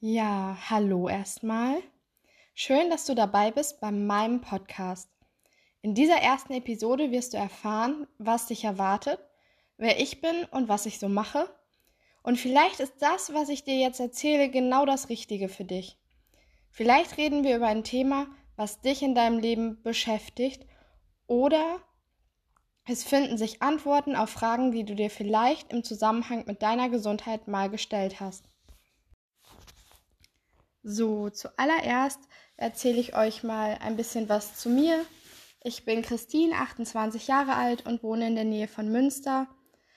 Ja, hallo erstmal. Schön, dass du dabei bist bei meinem Podcast. In dieser ersten Episode wirst du erfahren, was dich erwartet, wer ich bin und was ich so mache. Und vielleicht ist das, was ich dir jetzt erzähle, genau das Richtige für dich. Vielleicht reden wir über ein Thema, was dich in deinem Leben beschäftigt oder es finden sich Antworten auf Fragen, die du dir vielleicht im Zusammenhang mit deiner Gesundheit mal gestellt hast. So, zuallererst erzähle ich euch mal ein bisschen was zu mir. Ich bin Christine, 28 Jahre alt und wohne in der Nähe von Münster.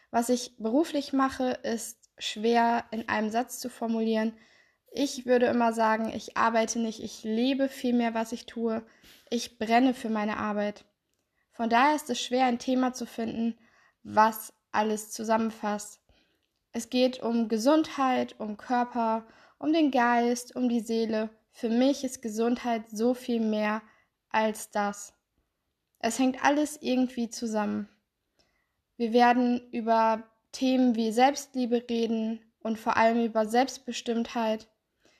Was ich beruflich mache, ist schwer in einem Satz zu formulieren. Ich würde immer sagen, ich arbeite nicht, ich lebe vielmehr, was ich tue. Ich brenne für meine Arbeit. Von daher ist es schwer, ein Thema zu finden, was alles zusammenfasst. Es geht um Gesundheit, um Körper, um den Geist, um die Seele. Für mich ist Gesundheit so viel mehr als das. Es hängt alles irgendwie zusammen. Wir werden über Themen wie Selbstliebe reden und vor allem über Selbstbestimmtheit.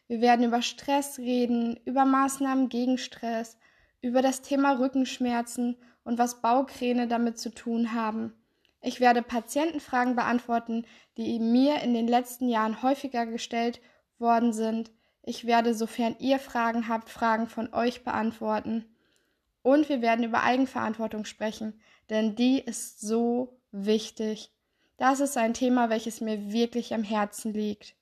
Wir werden über Stress reden, über Maßnahmen gegen Stress, über das Thema Rückenschmerzen und was Baukräne damit zu tun haben. Ich werde Patientenfragen beantworten, die mir in den letzten Jahren häufiger gestellt worden sind. Ich werde, sofern ihr Fragen habt, Fragen von euch beantworten. Und wir werden über Eigenverantwortung sprechen, denn die ist so wichtig. Das ist ein Thema, welches mir wirklich am Herzen liegt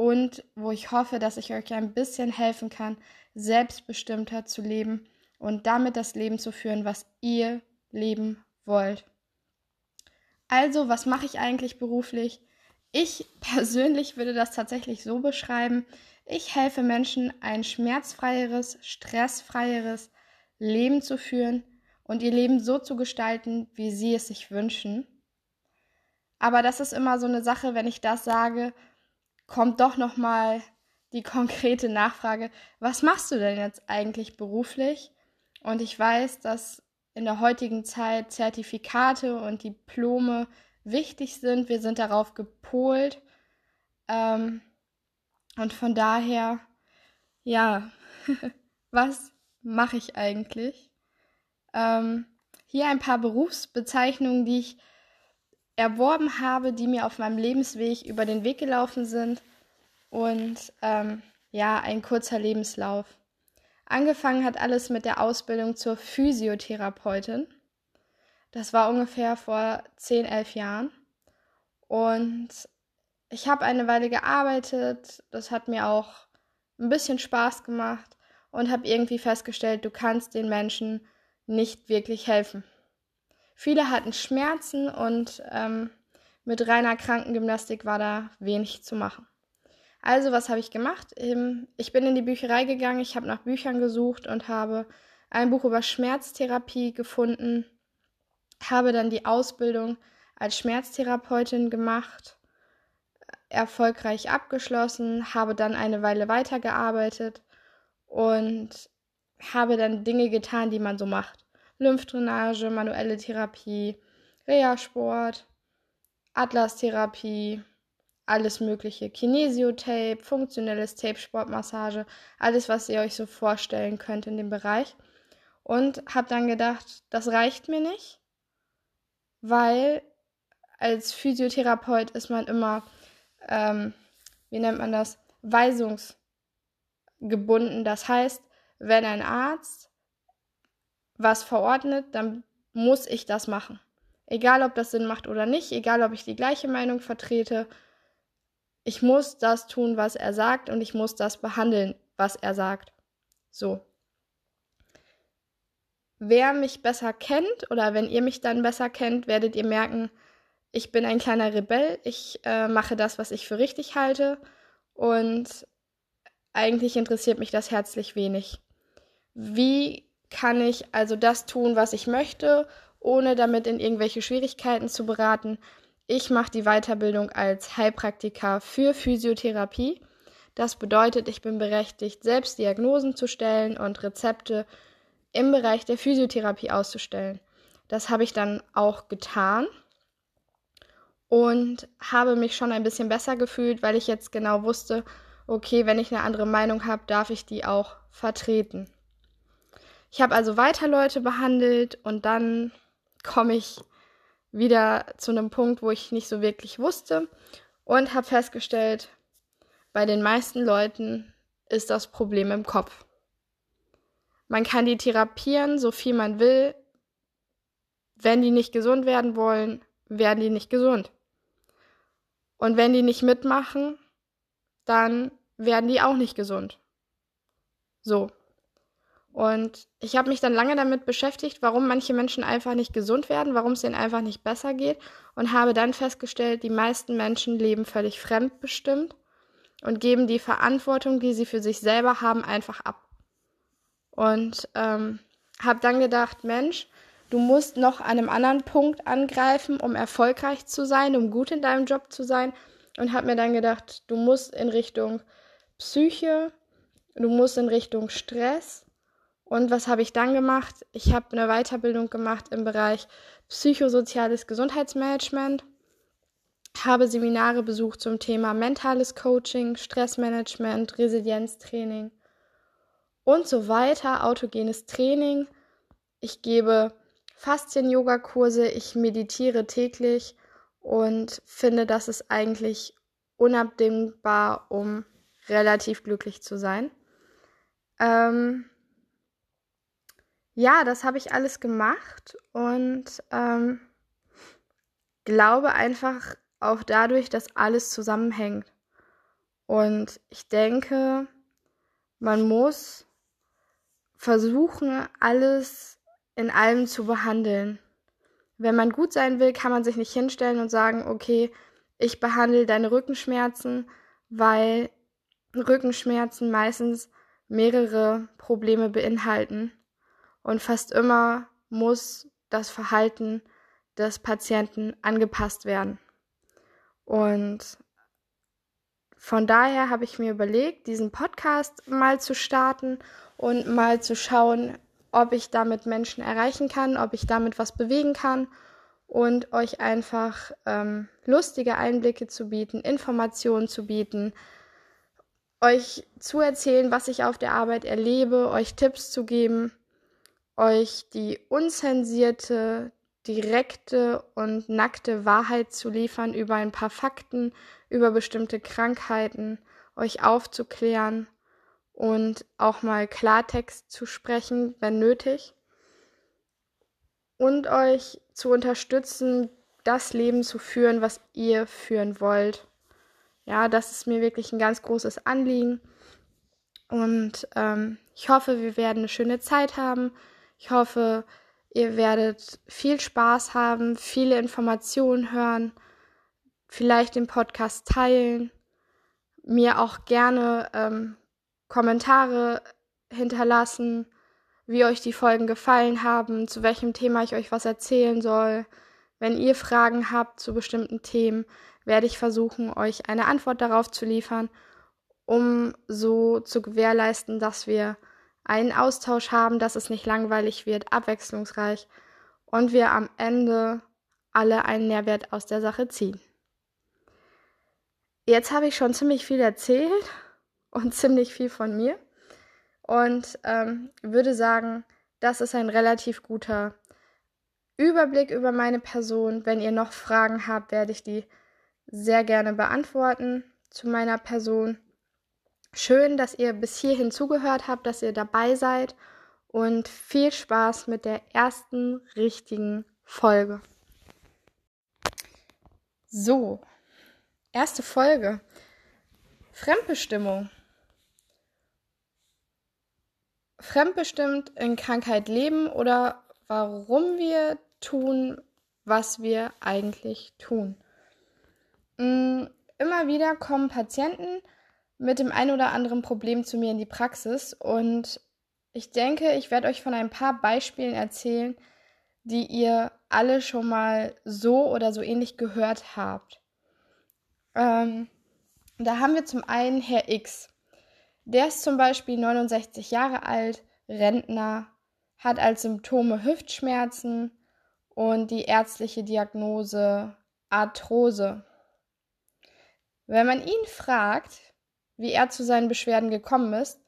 und wo ich hoffe, dass ich euch ein bisschen helfen kann, selbstbestimmter zu leben und damit das Leben zu führen, was ihr leben wollt. Also, was mache ich eigentlich beruflich? Ich persönlich würde das tatsächlich so beschreiben. Ich helfe Menschen, ein schmerzfreieres, stressfreieres Leben zu führen und ihr Leben so zu gestalten, wie sie es sich wünschen. Aber das ist immer so eine Sache, wenn ich das sage, kommt doch noch mal die konkrete Nachfrage, was machst du denn jetzt eigentlich beruflich? Und ich weiß, dass in der heutigen Zeit Zertifikate und Diplome wichtig sind. Wir sind darauf gepolt. Ähm, und von daher, ja, was mache ich eigentlich? Ähm, hier ein paar Berufsbezeichnungen, die ich erworben habe, die mir auf meinem Lebensweg über den Weg gelaufen sind. Und ähm, ja, ein kurzer Lebenslauf. Angefangen hat alles mit der Ausbildung zur Physiotherapeutin. Das war ungefähr vor 10, 11 Jahren. Und ich habe eine Weile gearbeitet. Das hat mir auch ein bisschen Spaß gemacht und habe irgendwie festgestellt, du kannst den Menschen nicht wirklich helfen. Viele hatten Schmerzen und ähm, mit reiner Krankengymnastik war da wenig zu machen. Also, was habe ich gemacht? Ich bin in die Bücherei gegangen, ich habe nach Büchern gesucht und habe ein Buch über Schmerztherapie gefunden habe dann die Ausbildung als Schmerztherapeutin gemacht, erfolgreich abgeschlossen, habe dann eine Weile weitergearbeitet und habe dann Dinge getan, die man so macht. Lymphdrainage, manuelle Therapie, Reha-Sport, Atlas-Therapie, alles mögliche, Kinesiotape, funktionelles Tape, Sportmassage, alles, was ihr euch so vorstellen könnt in dem Bereich. Und habe dann gedacht, das reicht mir nicht weil als Physiotherapeut ist man immer, ähm, wie nennt man das, weisungsgebunden. Das heißt, wenn ein Arzt was verordnet, dann muss ich das machen. Egal, ob das Sinn macht oder nicht, egal, ob ich die gleiche Meinung vertrete, ich muss das tun, was er sagt und ich muss das behandeln, was er sagt. So. Wer mich besser kennt oder wenn ihr mich dann besser kennt, werdet ihr merken, ich bin ein kleiner Rebell. Ich äh, mache das, was ich für richtig halte. Und eigentlich interessiert mich das herzlich wenig. Wie kann ich also das tun, was ich möchte, ohne damit in irgendwelche Schwierigkeiten zu beraten? Ich mache die Weiterbildung als Heilpraktiker für Physiotherapie. Das bedeutet, ich bin berechtigt, selbst Diagnosen zu stellen und Rezepte im Bereich der Physiotherapie auszustellen. Das habe ich dann auch getan und habe mich schon ein bisschen besser gefühlt, weil ich jetzt genau wusste, okay, wenn ich eine andere Meinung habe, darf ich die auch vertreten. Ich habe also weiter Leute behandelt und dann komme ich wieder zu einem Punkt, wo ich nicht so wirklich wusste und habe festgestellt, bei den meisten Leuten ist das Problem im Kopf. Man kann die therapieren, so viel man will. Wenn die nicht gesund werden wollen, werden die nicht gesund. Und wenn die nicht mitmachen, dann werden die auch nicht gesund. So. Und ich habe mich dann lange damit beschäftigt, warum manche Menschen einfach nicht gesund werden, warum es denen einfach nicht besser geht und habe dann festgestellt, die meisten Menschen leben völlig fremdbestimmt und geben die Verantwortung, die sie für sich selber haben, einfach ab. Und ähm, habe dann gedacht, Mensch, du musst noch an einem anderen Punkt angreifen, um erfolgreich zu sein, um gut in deinem Job zu sein. Und habe mir dann gedacht, du musst in Richtung Psyche, du musst in Richtung Stress und was habe ich dann gemacht? Ich habe eine Weiterbildung gemacht im Bereich psychosoziales Gesundheitsmanagement, habe Seminare besucht zum Thema mentales Coaching, Stressmanagement, Resilienztraining und so weiter, autogenes Training. Ich gebe Faszien-Yoga-Kurse, ich meditiere täglich und finde, das ist eigentlich unabdingbar, um relativ glücklich zu sein. Ähm, ja, das habe ich alles gemacht und ähm, glaube einfach auch dadurch, dass alles zusammenhängt. Und ich denke, man muss versuchen, alles in allem zu behandeln. Wenn man gut sein will, kann man sich nicht hinstellen und sagen, okay, ich behandle deine Rückenschmerzen, weil Rückenschmerzen meistens mehrere Probleme beinhalten. Und fast immer muss das Verhalten des Patienten angepasst werden. Und von daher habe ich mir überlegt, diesen Podcast mal zu starten und mal zu schauen, ob ich damit Menschen erreichen kann, ob ich damit was bewegen kann und euch einfach ähm, lustige Einblicke zu bieten, Informationen zu bieten, euch zu erzählen, was ich auf der Arbeit erlebe, euch Tipps zu geben euch die unzensierte, direkte und nackte Wahrheit zu liefern über ein paar Fakten, über bestimmte Krankheiten, euch aufzuklären und auch mal Klartext zu sprechen, wenn nötig. Und euch zu unterstützen, das Leben zu führen, was ihr führen wollt. Ja, das ist mir wirklich ein ganz großes Anliegen. Und ähm, ich hoffe, wir werden eine schöne Zeit haben. Ich hoffe, ihr werdet viel Spaß haben, viele Informationen hören, vielleicht den Podcast teilen, mir auch gerne ähm, Kommentare hinterlassen, wie euch die Folgen gefallen haben, zu welchem Thema ich euch was erzählen soll. Wenn ihr Fragen habt zu bestimmten Themen, werde ich versuchen, euch eine Antwort darauf zu liefern, um so zu gewährleisten, dass wir einen Austausch haben, dass es nicht langweilig wird, abwechslungsreich und wir am Ende alle einen Nährwert aus der Sache ziehen. Jetzt habe ich schon ziemlich viel erzählt und ziemlich viel von mir und ähm, würde sagen, das ist ein relativ guter Überblick über meine Person. Wenn ihr noch Fragen habt, werde ich die sehr gerne beantworten zu meiner Person. Schön, dass ihr bis hierhin zugehört habt, dass ihr dabei seid und viel Spaß mit der ersten richtigen Folge. So, erste Folge. Fremdbestimmung. Fremdbestimmt in Krankheit leben oder warum wir tun, was wir eigentlich tun. Mm, immer wieder kommen Patienten mit dem ein oder anderen Problem zu mir in die Praxis und ich denke, ich werde euch von ein paar Beispielen erzählen, die ihr alle schon mal so oder so ähnlich gehört habt. Ähm, da haben wir zum einen Herr X. Der ist zum Beispiel 69 Jahre alt, Rentner, hat als Symptome Hüftschmerzen und die ärztliche Diagnose Arthrose. Wenn man ihn fragt, wie er zu seinen Beschwerden gekommen ist,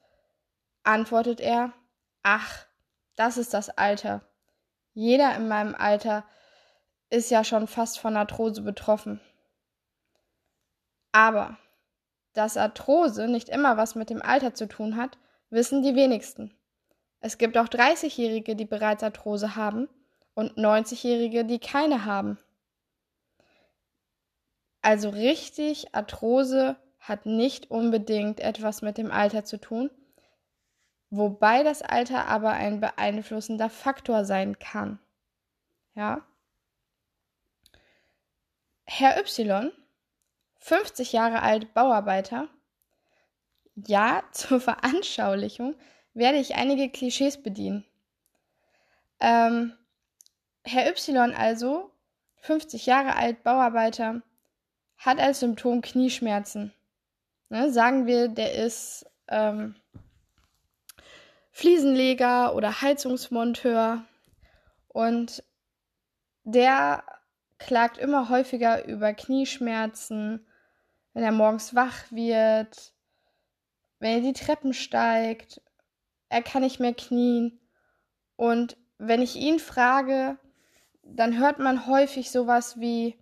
antwortet er, ach, das ist das Alter. Jeder in meinem Alter ist ja schon fast von Arthrose betroffen. Aber dass Arthrose nicht immer was mit dem Alter zu tun hat, wissen die wenigsten. Es gibt auch 30-Jährige, die bereits Arthrose haben und 90-Jährige, die keine haben. Also richtig, Arthrose hat nicht unbedingt etwas mit dem Alter zu tun, wobei das Alter aber ein beeinflussender Faktor sein kann. Ja? Herr Y, 50 Jahre alt, Bauarbeiter. Ja, zur Veranschaulichung werde ich einige Klischees bedienen. Ähm, Herr Y also, 50 Jahre alt, Bauarbeiter, hat als Symptom Knieschmerzen. Ne, sagen wir, der ist ähm, Fliesenleger oder Heizungsmonteur und der klagt immer häufiger über Knieschmerzen, wenn er morgens wach wird, wenn er die Treppen steigt, er kann nicht mehr knien. Und wenn ich ihn frage, dann hört man häufig sowas wie,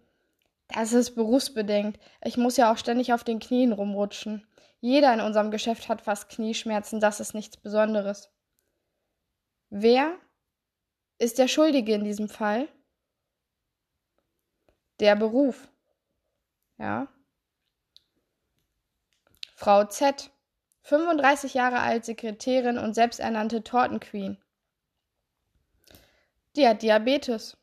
das ist berufsbedingt. Ich muss ja auch ständig auf den Knien rumrutschen. Jeder in unserem Geschäft hat fast Knieschmerzen, das ist nichts Besonderes. Wer ist der Schuldige in diesem Fall? Der Beruf. Ja. Frau Z, 35 Jahre alt, Sekretärin und selbsternannte Tortenqueen. Die hat Diabetes.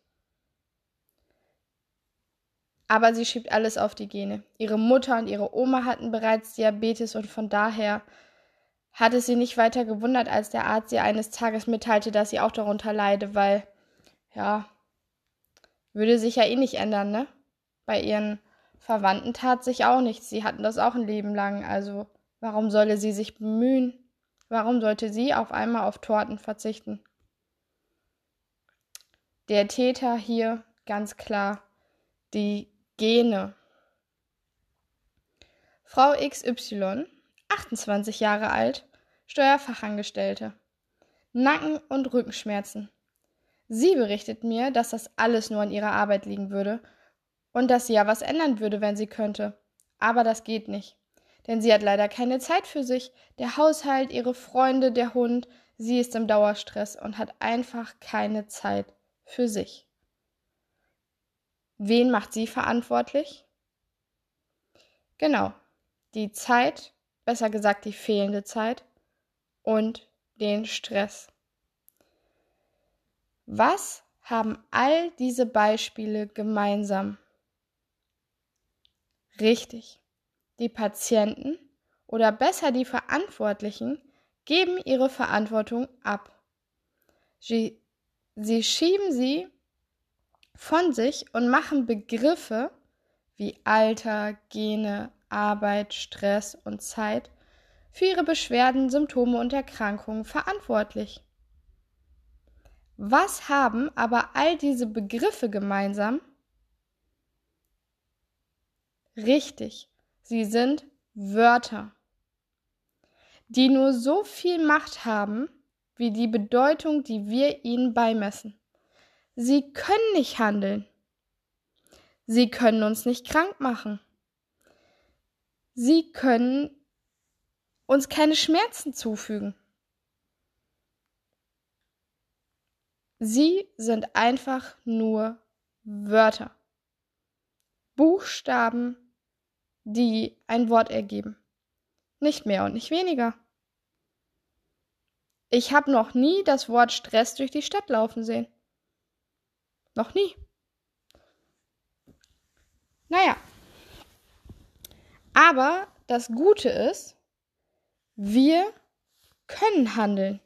Aber sie schiebt alles auf die Gene. Ihre Mutter und ihre Oma hatten bereits Diabetes und von daher hat es sie nicht weiter gewundert, als der Arzt ihr eines Tages mitteilte, dass sie auch darunter leide, weil, ja, würde sich ja eh nicht ändern, ne? Bei ihren Verwandten tat sich auch nichts. Sie hatten das auch ein Leben lang. Also, warum solle sie sich bemühen? Warum sollte sie auf einmal auf Torten verzichten? Der Täter hier ganz klar die Gene. Frau XY, 28 Jahre alt, Steuerfachangestellte. Nacken- und Rückenschmerzen. Sie berichtet mir, dass das alles nur an ihrer Arbeit liegen würde und dass sie ja was ändern würde, wenn sie könnte. Aber das geht nicht. Denn sie hat leider keine Zeit für sich. Der Haushalt, ihre Freunde, der Hund, sie ist im Dauerstress und hat einfach keine Zeit für sich. Wen macht sie verantwortlich? Genau, die Zeit, besser gesagt die fehlende Zeit und den Stress. Was haben all diese Beispiele gemeinsam? Richtig, die Patienten oder besser die Verantwortlichen geben ihre Verantwortung ab. Sie, sie schieben sie von sich und machen Begriffe wie Alter, Gene, Arbeit, Stress und Zeit für ihre Beschwerden, Symptome und Erkrankungen verantwortlich. Was haben aber all diese Begriffe gemeinsam? Richtig, sie sind Wörter, die nur so viel Macht haben, wie die Bedeutung, die wir ihnen beimessen. Sie können nicht handeln. Sie können uns nicht krank machen. Sie können uns keine Schmerzen zufügen. Sie sind einfach nur Wörter. Buchstaben, die ein Wort ergeben. Nicht mehr und nicht weniger. Ich habe noch nie das Wort Stress durch die Stadt laufen sehen. Noch nie. Naja. Aber das Gute ist, wir können handeln.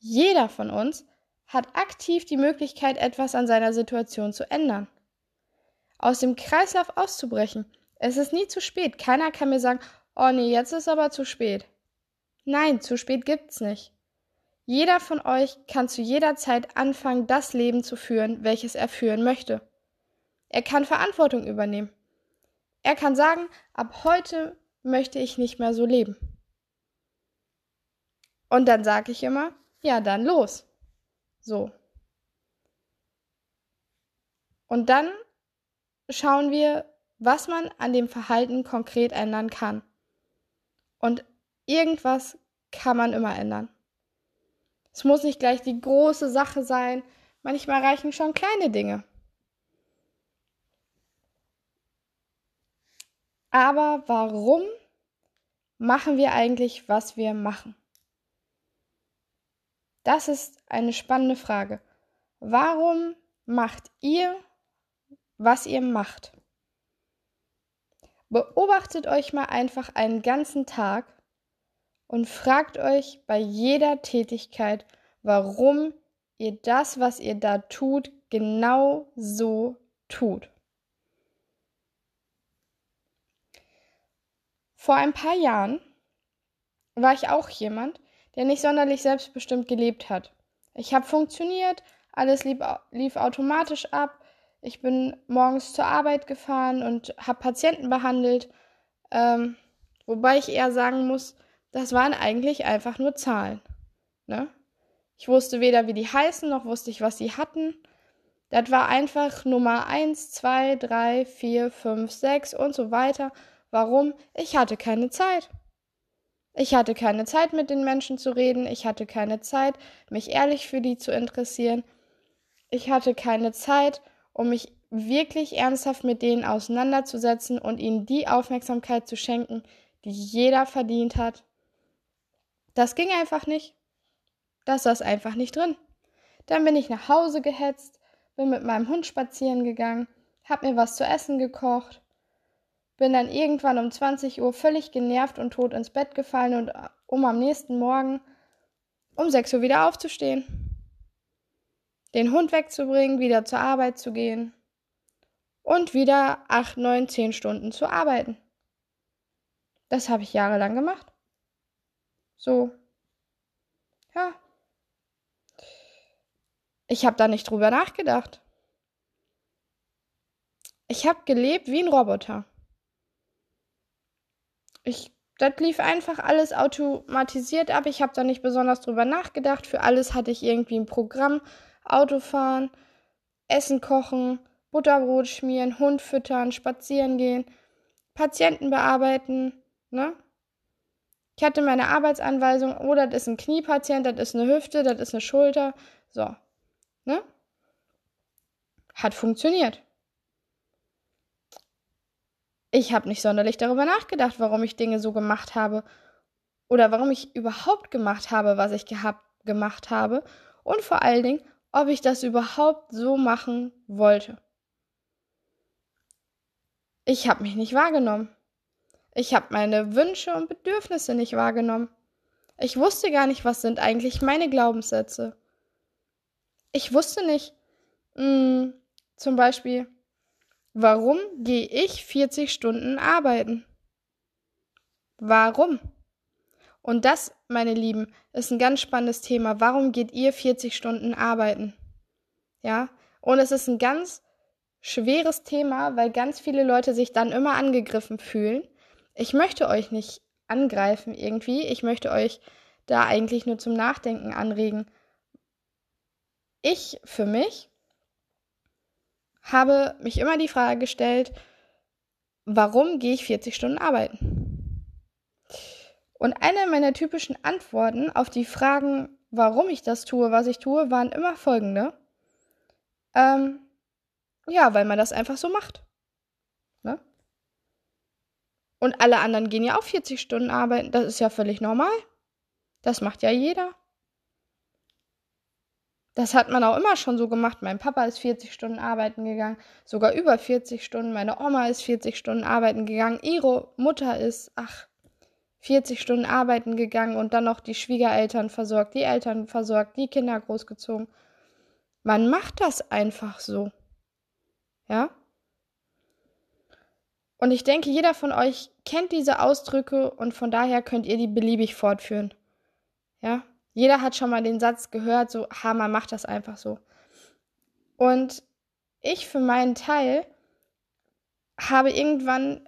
Jeder von uns hat aktiv die Möglichkeit, etwas an seiner Situation zu ändern. Aus dem Kreislauf auszubrechen. Es ist nie zu spät. Keiner kann mir sagen, oh nee, jetzt ist aber zu spät. Nein, zu spät gibt's nicht. Jeder von euch kann zu jeder Zeit anfangen, das Leben zu führen, welches er führen möchte. Er kann Verantwortung übernehmen. Er kann sagen, ab heute möchte ich nicht mehr so leben. Und dann sage ich immer, ja, dann los. So. Und dann schauen wir, was man an dem Verhalten konkret ändern kann. Und irgendwas kann man immer ändern. Es muss nicht gleich die große Sache sein. Manchmal reichen schon kleine Dinge. Aber warum machen wir eigentlich, was wir machen? Das ist eine spannende Frage. Warum macht ihr, was ihr macht? Beobachtet euch mal einfach einen ganzen Tag und fragt euch bei jeder Tätigkeit, warum ihr das, was ihr da tut, genau so tut. Vor ein paar Jahren war ich auch jemand, der nicht sonderlich selbstbestimmt gelebt hat. Ich habe funktioniert, alles lief, lief automatisch ab. Ich bin morgens zur Arbeit gefahren und habe Patienten behandelt. Ähm, wobei ich eher sagen muss, das waren eigentlich einfach nur Zahlen. Ne? Ich wusste weder, wie die heißen, noch wusste ich, was sie hatten. Das war einfach Nummer 1, 2, 3, 4, 5, 6 und so weiter. Warum? Ich hatte keine Zeit. Ich hatte keine Zeit, mit den Menschen zu reden. Ich hatte keine Zeit, mich ehrlich für die zu interessieren. Ich hatte keine Zeit, um mich wirklich ernsthaft mit denen auseinanderzusetzen und ihnen die Aufmerksamkeit zu schenken, die jeder verdient hat. Das ging einfach nicht. Das saß einfach nicht drin. Dann bin ich nach Hause gehetzt, bin mit meinem Hund spazieren gegangen, hab mir was zu essen gekocht, bin dann irgendwann um 20 Uhr völlig genervt und tot ins Bett gefallen und äh, um am nächsten Morgen um 6 Uhr wieder aufzustehen, den Hund wegzubringen, wieder zur Arbeit zu gehen und wieder 8, 9, 10 Stunden zu arbeiten. Das habe ich jahrelang gemacht. So. Ja. Ich habe da nicht drüber nachgedacht. Ich habe gelebt wie ein Roboter. Ich, das lief einfach alles automatisiert ab. Ich habe da nicht besonders drüber nachgedacht. Für alles hatte ich irgendwie ein Programm. Autofahren, Essen kochen, Butterbrot schmieren, Hund füttern, spazieren gehen, Patienten bearbeiten, ne? Ich hatte meine Arbeitsanweisung, oh, das ist ein Kniepatient, das ist eine Hüfte, das ist eine Schulter. So. Ne? Hat funktioniert. Ich habe nicht sonderlich darüber nachgedacht, warum ich Dinge so gemacht habe oder warum ich überhaupt gemacht habe, was ich gehabt, gemacht habe und vor allen Dingen, ob ich das überhaupt so machen wollte. Ich habe mich nicht wahrgenommen. Ich habe meine Wünsche und Bedürfnisse nicht wahrgenommen. Ich wusste gar nicht, was sind eigentlich meine Glaubenssätze. Ich wusste nicht, mh, hm, zum Beispiel, warum gehe ich 40 Stunden arbeiten? Warum? Und das, meine Lieben, ist ein ganz spannendes Thema. Warum geht ihr 40 Stunden arbeiten? Ja, und es ist ein ganz schweres Thema, weil ganz viele Leute sich dann immer angegriffen fühlen ich möchte euch nicht angreifen irgendwie. Ich möchte euch da eigentlich nur zum Nachdenken anregen. Ich für mich habe mich immer die Frage gestellt, warum gehe ich 40 Stunden arbeiten? Und eine meiner typischen Antworten auf die Fragen, warum ich das tue, was ich tue, waren immer folgende. Ähm, ja, weil man das einfach so macht. Ne? Und alle anderen gehen ja auch 40 Stunden arbeiten. Das ist ja völlig normal. Das macht ja jeder. Das hat man auch immer schon so gemacht. Mein Papa ist 40 Stunden arbeiten gegangen, sogar über 40 Stunden. Meine Oma ist 40 Stunden arbeiten gegangen. Ihre Mutter ist, ach, 40 Stunden arbeiten gegangen und dann noch die Schwiegereltern versorgt, die Eltern versorgt, die Kinder großgezogen. Man macht das einfach so. Ja? Und ich denke, jeder von euch kennt diese Ausdrücke und von daher könnt ihr die beliebig fortführen. Ja? Jeder hat schon mal den Satz gehört, so, ha, man macht das einfach so. Und ich für meinen Teil habe irgendwann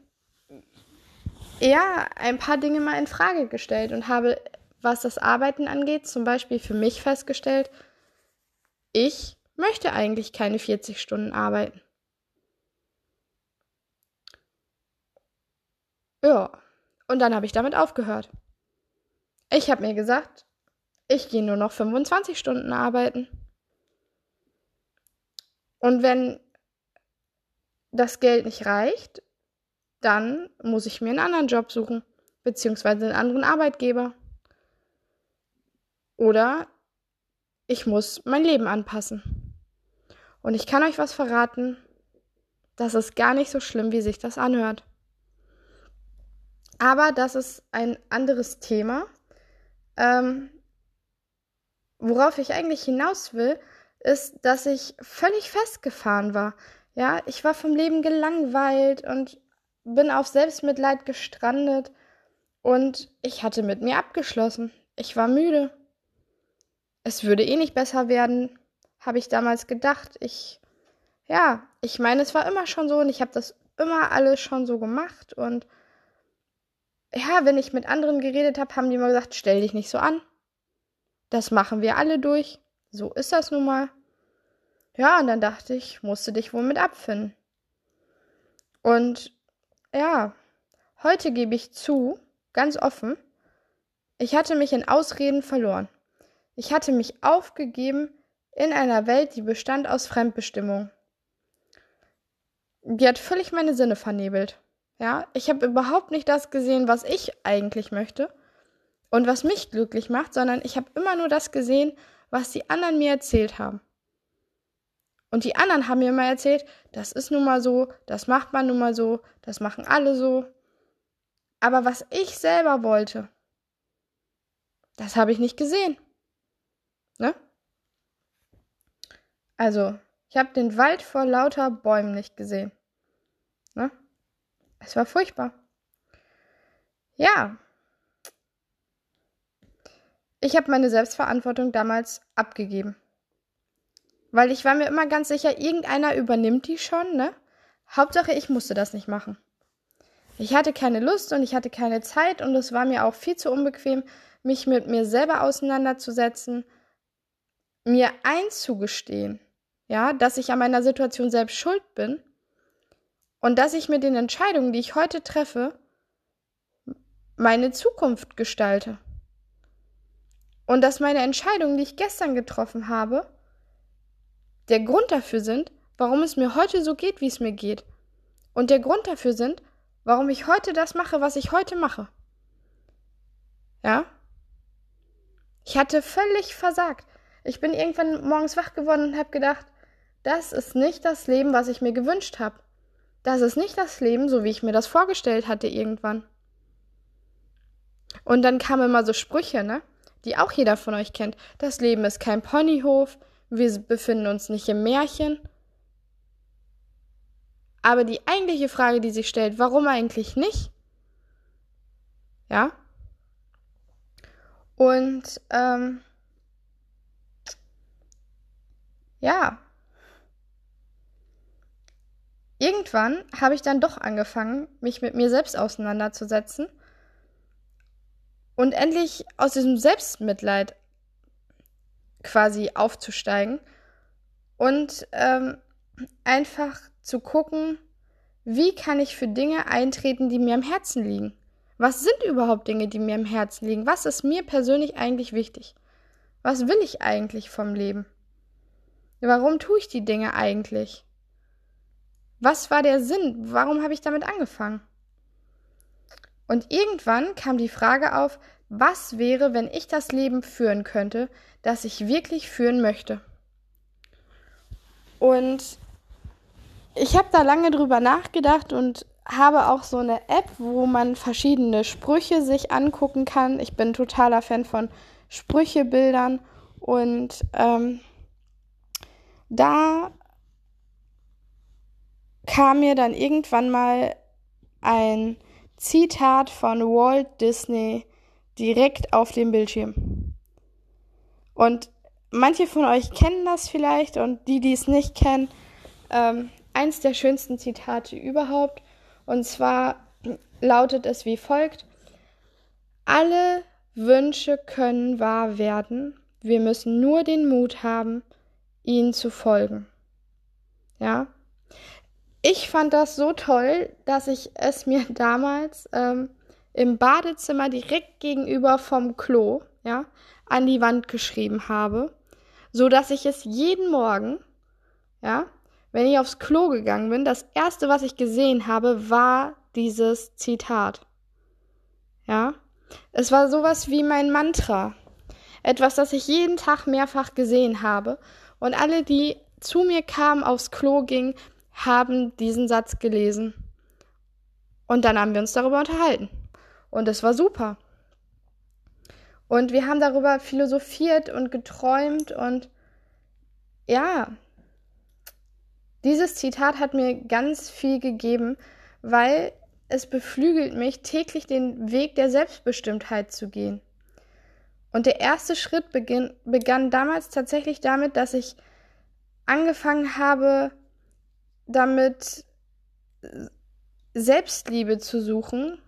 ja ein paar Dinge mal in Frage gestellt und habe, was das Arbeiten angeht, zum Beispiel für mich festgestellt, ich möchte eigentlich keine 40 Stunden arbeiten. Ja, und dann habe ich damit aufgehört. Ich habe mir gesagt, ich gehe nur noch 25 Stunden arbeiten. Und wenn das Geld nicht reicht, dann muss ich mir einen anderen Job suchen, beziehungsweise einen anderen Arbeitgeber. Oder ich muss mein Leben anpassen. Und ich kann euch was verraten, das ist gar nicht so schlimm, wie sich das anhört. Aber das ist ein anderes Thema. Ähm, worauf ich eigentlich hinaus will, ist, dass ich völlig festgefahren war. Ja, ich war vom Leben gelangweilt und bin auf Selbstmitleid gestrandet und ich hatte mit mir abgeschlossen. Ich war müde. Es würde eh nicht besser werden, habe ich damals gedacht. Ich, ja, ich meine, es war immer schon so und ich habe das immer alles schon so gemacht und ja, wenn ich mit anderen geredet habe, haben die immer gesagt, stell dich nicht so an. Das machen wir alle durch. So ist das nun mal. Ja, und dann dachte ich, musste dich wohl mit abfinden. Und ja, heute gebe ich zu, ganz offen, ich hatte mich in Ausreden verloren. Ich hatte mich aufgegeben in einer Welt, die bestand aus Fremdbestimmung. Die hat völlig meine Sinne vernebelt. Ja, ich habe überhaupt nicht das gesehen, was ich eigentlich möchte und was mich glücklich macht, sondern ich habe immer nur das gesehen, was die anderen mir erzählt haben. Und die anderen haben mir immer erzählt, das ist nun mal so, das macht man nun mal so, das machen alle so. Aber was ich selber wollte, das habe ich nicht gesehen. Ne? Also, ich habe den Wald vor lauter Bäumen nicht gesehen. Ne? Es war furchtbar. Ja, ich habe meine Selbstverantwortung damals abgegeben. Weil ich war mir immer ganz sicher, irgendeiner übernimmt die schon, ne? Hauptsache, ich musste das nicht machen. Ich hatte keine Lust und ich hatte keine Zeit und es war mir auch viel zu unbequem, mich mit mir selber auseinanderzusetzen, mir einzugestehen, ja, dass ich an meiner Situation selbst schuld bin und dass ich mit den Entscheidungen, die ich heute treffe, meine Zukunft gestalte. Und dass meine Entscheidungen, die ich gestern getroffen habe, der Grund dafür sind, warum es mir heute so geht, wie es mir geht. Und der Grund dafür sind, warum ich heute das mache, was ich heute mache. Ja? Ich hatte völlig versagt. Ich bin irgendwann morgens wach geworden und habe gedacht, das ist nicht das Leben, was ich mir gewünscht habe. Das ist nicht das Leben, so wie ich mir das vorgestellt hatte irgendwann. Und dann kamen immer so Sprüche, ne? die auch jeder von euch kennt. Das Leben ist kein Ponyhof, wir befinden uns nicht im Märchen. Aber die eigentliche Frage, die sich stellt, warum eigentlich nicht? Ja? Und ähm, ja, irgendwann habe ich dann doch angefangen, mich mit mir selbst auseinanderzusetzen und endlich aus diesem Selbstmitleid quasi aufzusteigen und ähm, einfach zu gucken, wie kann ich für Dinge eintreten, die mir am Herzen liegen? Was sind überhaupt Dinge, die mir am Herzen liegen? Was ist mir persönlich eigentlich wichtig? Was will ich eigentlich vom Leben? Warum tue ich die Dinge eigentlich? Was war der Sinn? Warum habe ich damit angefangen? Und irgendwann kam die Frage auf, was wäre, wenn ich das Leben führen könnte, das ich wirklich führen möchte? Und ich habe da lange drüber nachgedacht und habe auch so eine App, wo man verschiedene Sprüche sich angucken kann. Ich bin totaler Fan von Sprüchebildern und ähm, da kam mir dann irgendwann mal ein Zitat von Walt Disney direkt auf dem Bildschirm. Und manche von euch kennen das vielleicht und die, die es nicht kennen, ähm, eins der schönsten Zitate überhaupt. Und zwar lautet es wie folgt. Alle Wünsche können wahr werden. Wir müssen nur den Mut haben, ihnen zu folgen. Ja. Ich fand das so toll, dass ich es mir damals ähm, im Badezimmer direkt gegenüber vom Klo, ja, an die Wand geschrieben habe, so dass ich es jeden Morgen, ja, wenn ich aufs Klo gegangen bin, das erste, was ich gesehen habe, war dieses Zitat. Ja, es war sowas wie mein Mantra. Etwas, das ich jeden Tag mehrfach gesehen habe. Und alle, die zu mir kamen, aufs Klo gingen, haben diesen Satz gelesen. Und dann haben wir uns darüber unterhalten. Und es war super. Und wir haben darüber philosophiert und geträumt und ja, dieses Zitat hat mir ganz viel gegeben, weil es beflügelt mich, täglich den Weg der Selbstbestimmtheit zu gehen. Und der erste Schritt beginn, begann damals tatsächlich damit, dass ich angefangen habe, damit Selbstliebe zu suchen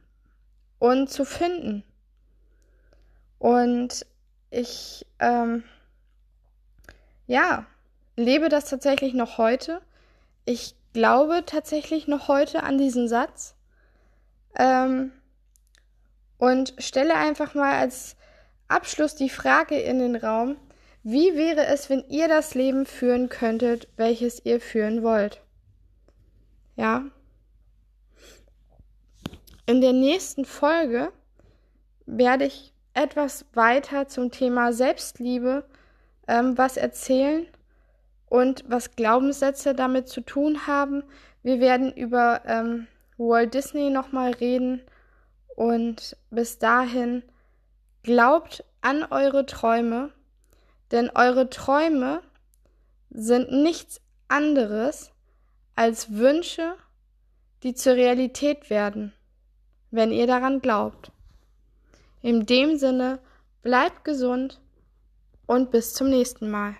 und zu finden. Und ich, ähm, ja, lebe das tatsächlich noch heute. Ich glaube tatsächlich noch heute an diesen Satz. Ähm, und stelle einfach mal als Abschluss die Frage in den Raum, wie wäre es, wenn ihr das Leben führen könntet, welches ihr führen wollt? Ja. In der nächsten Folge werde ich etwas weiter zum Thema Selbstliebe ähm, was erzählen und was Glaubenssätze damit zu tun haben. Wir werden über ähm, Walt Disney nochmal reden und bis dahin glaubt an eure Träume, denn eure Träume sind nichts anderes als Wünsche, die zur Realität werden, wenn ihr daran glaubt. In dem Sinne, bleibt gesund und bis zum nächsten Mal.